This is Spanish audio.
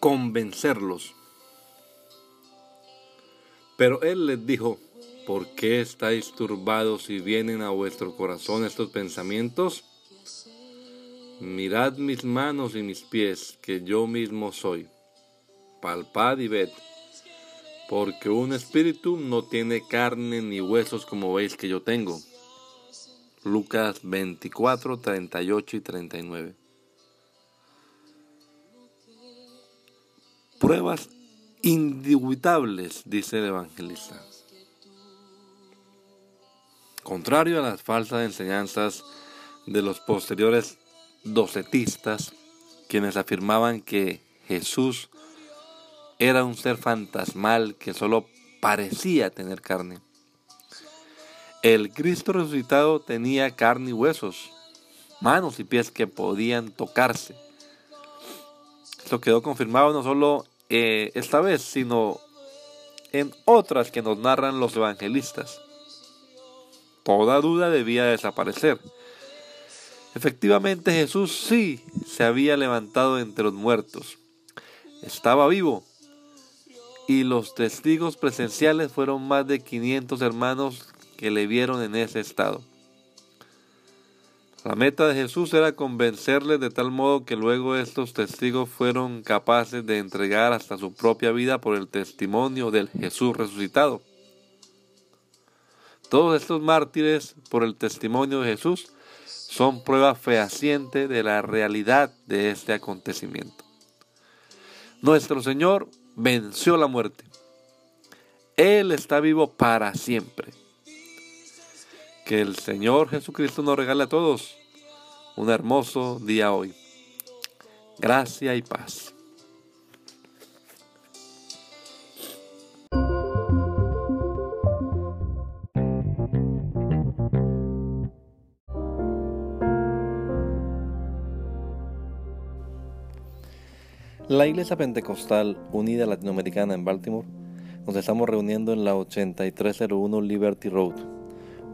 Convencerlos. Pero él les dijo, ¿por qué estáis turbados y vienen a vuestro corazón estos pensamientos? Mirad mis manos y mis pies, que yo mismo soy. Palpad y ved, porque un espíritu no tiene carne ni huesos como veis que yo tengo. Lucas 24, 38 y 39. Pruebas indubitables, dice el evangelista. Contrario a las falsas enseñanzas de los posteriores docetistas, quienes afirmaban que Jesús era un ser fantasmal que solo parecía tener carne. El Cristo resucitado tenía carne y huesos, manos y pies que podían tocarse. Esto quedó confirmado no solo eh, esta vez, sino en otras que nos narran los evangelistas. Toda duda debía desaparecer. Efectivamente Jesús sí se había levantado entre los muertos. Estaba vivo. Y los testigos presenciales fueron más de 500 hermanos que le vieron en ese estado. La meta de Jesús era convencerles de tal modo que luego estos testigos fueron capaces de entregar hasta su propia vida por el testimonio del Jesús resucitado. Todos estos mártires por el testimonio de Jesús son prueba fehaciente de la realidad de este acontecimiento. Nuestro Señor venció la muerte. Él está vivo para siempre. Que el Señor Jesucristo nos regale a todos un hermoso día hoy. Gracia y paz. La Iglesia Pentecostal Unida Latinoamericana en Baltimore nos estamos reuniendo en la 8301 Liberty Road